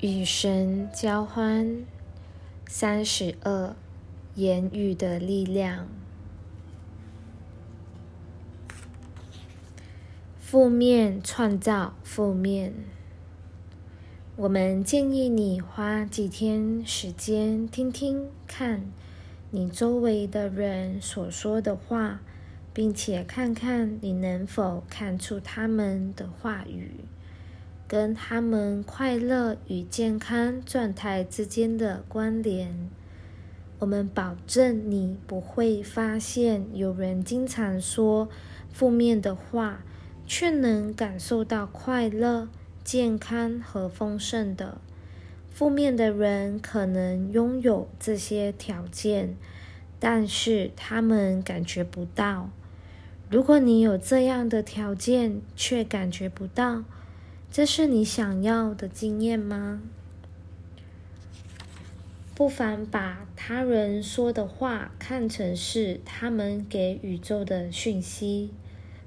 与神交欢，三十二，言语的力量。负面创造负面。我们建议你花几天时间听听看，你周围的人所说的话，并且看看你能否看出他们的话语。跟他们快乐与健康状态之间的关联，我们保证你不会发现有人经常说负面的话，却能感受到快乐、健康和丰盛的。负面的人可能拥有这些条件，但是他们感觉不到。如果你有这样的条件，却感觉不到，这是你想要的经验吗？不妨把他人说的话看成是他们给宇宙的讯息，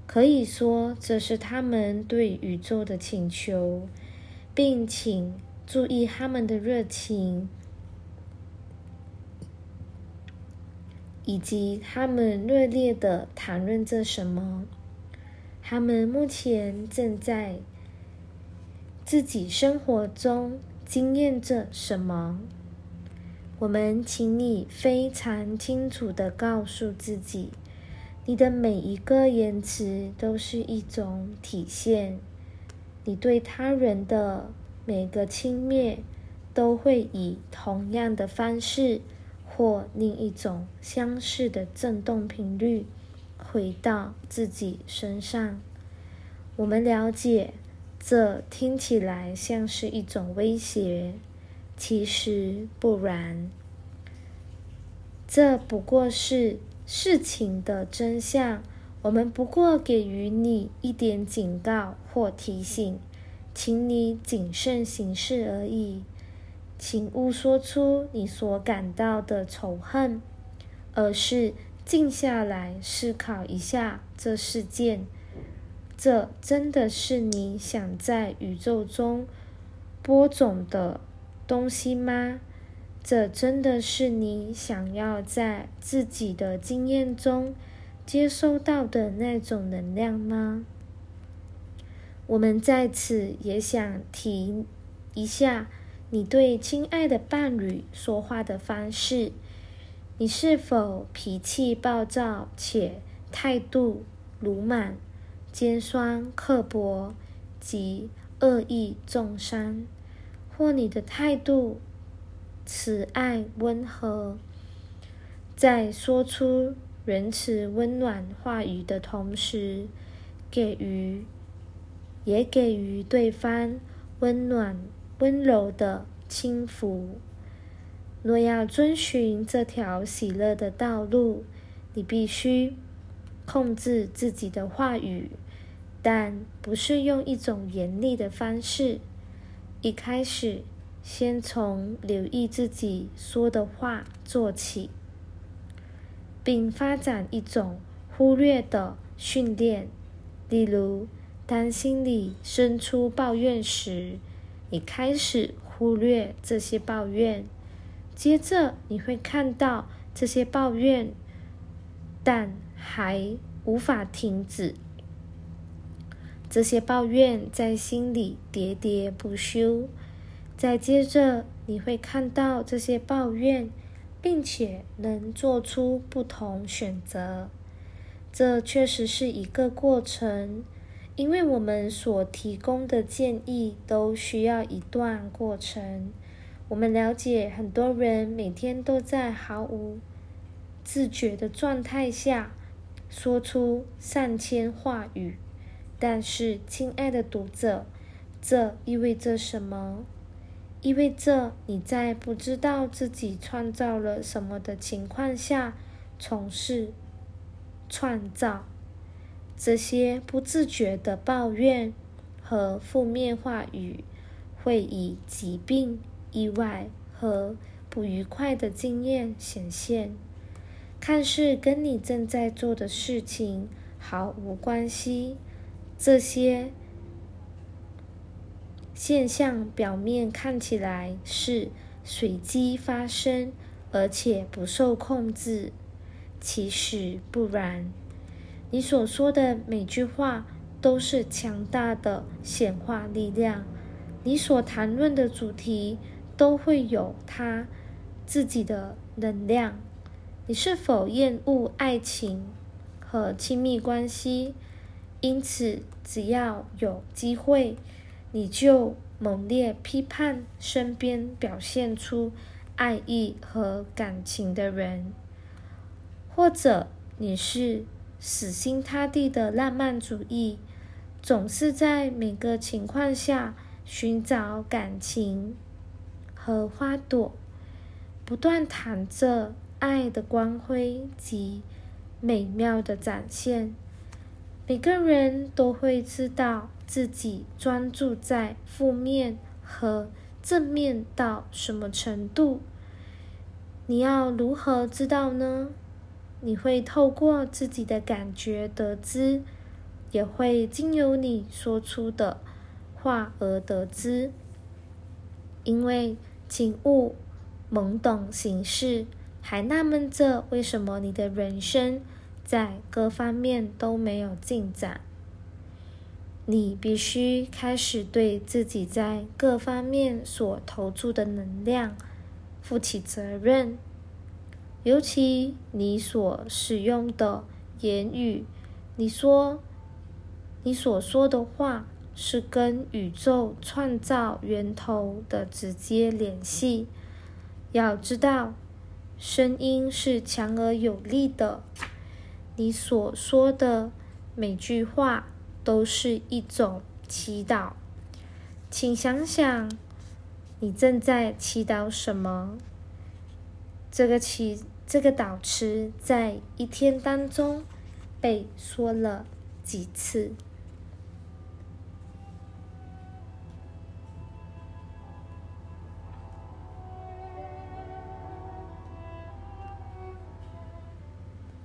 可以说这是他们对宇宙的请求，并请注意他们的热情，以及他们热烈的谈论着什么。他们目前正在。自己生活中经验着什么？我们请你非常清楚的告诉自己，你的每一个言辞都是一种体现。你对他人的每个轻蔑，都会以同样的方式或另一种相似的振动频率回到自己身上。我们了解。这听起来像是一种威胁，其实不然。这不过是事情的真相。我们不过给予你一点警告或提醒，请你谨慎行事而已。请勿说出你所感到的仇恨，而是静下来思考一下这事件。这真的是你想在宇宙中播种的东西吗？这真的是你想要在自己的经验中接收到的那种能量吗？我们在此也想提一下你对亲爱的伴侣说话的方式。你是否脾气暴躁且态度鲁莽？尖酸刻薄及恶意重伤，或你的态度慈爱温和，在说出仁慈温暖话语的同时，给予也给予对方温暖温柔的轻抚。若要遵循这条喜乐的道路，你必须。控制自己的话语，但不是用一种严厉的方式。一开始，先从留意自己说的话做起，并发展一种忽略的训练。例如，当心里生出抱怨时，你开始忽略这些抱怨，接着你会看到这些抱怨，但。还无法停止这些抱怨，在心里喋喋不休。再接着，你会看到这些抱怨，并且能做出不同选择。这确实是一个过程，因为我们所提供的建议都需要一段过程。我们了解，很多人每天都在毫无自觉的状态下。说出上千话语，但是，亲爱的读者，这意味着什么？意味着你在不知道自己创造了什么的情况下从事创造。这些不自觉的抱怨和负面话语，会以疾病、意外和不愉快的经验显现。看似跟你正在做的事情毫无关系，这些现象表面看起来是随机发生，而且不受控制，其实不然。你所说的每句话都是强大的显化力量，你所谈论的主题都会有它自己的能量。你是否厌恶爱情和亲密关系？因此，只要有机会，你就猛烈批判身边表现出爱意和感情的人，或者你是。死心塌地的浪漫主义，总是在每个情况下寻找感情和花朵，不断谈着爱的光辉及美妙的展现。每个人都会知道自己专注在负面和正面到什么程度。你要如何知道呢？你会透过自己的感觉得知，也会经由你说出的话而得知。因为请勿懵懂形式，还纳闷着为什么你的人生在各方面都没有进展。你必须开始对自己在各方面所投注的能量负起责任。尤其你所使用的言语，你说你所说的话是跟宇宙创造源头的直接联系。要知道，声音是强而有力的。你所说的每句话都是一种祈祷。请想想，你正在祈祷什么？这个祈。这个导词在一天当中被说了几次？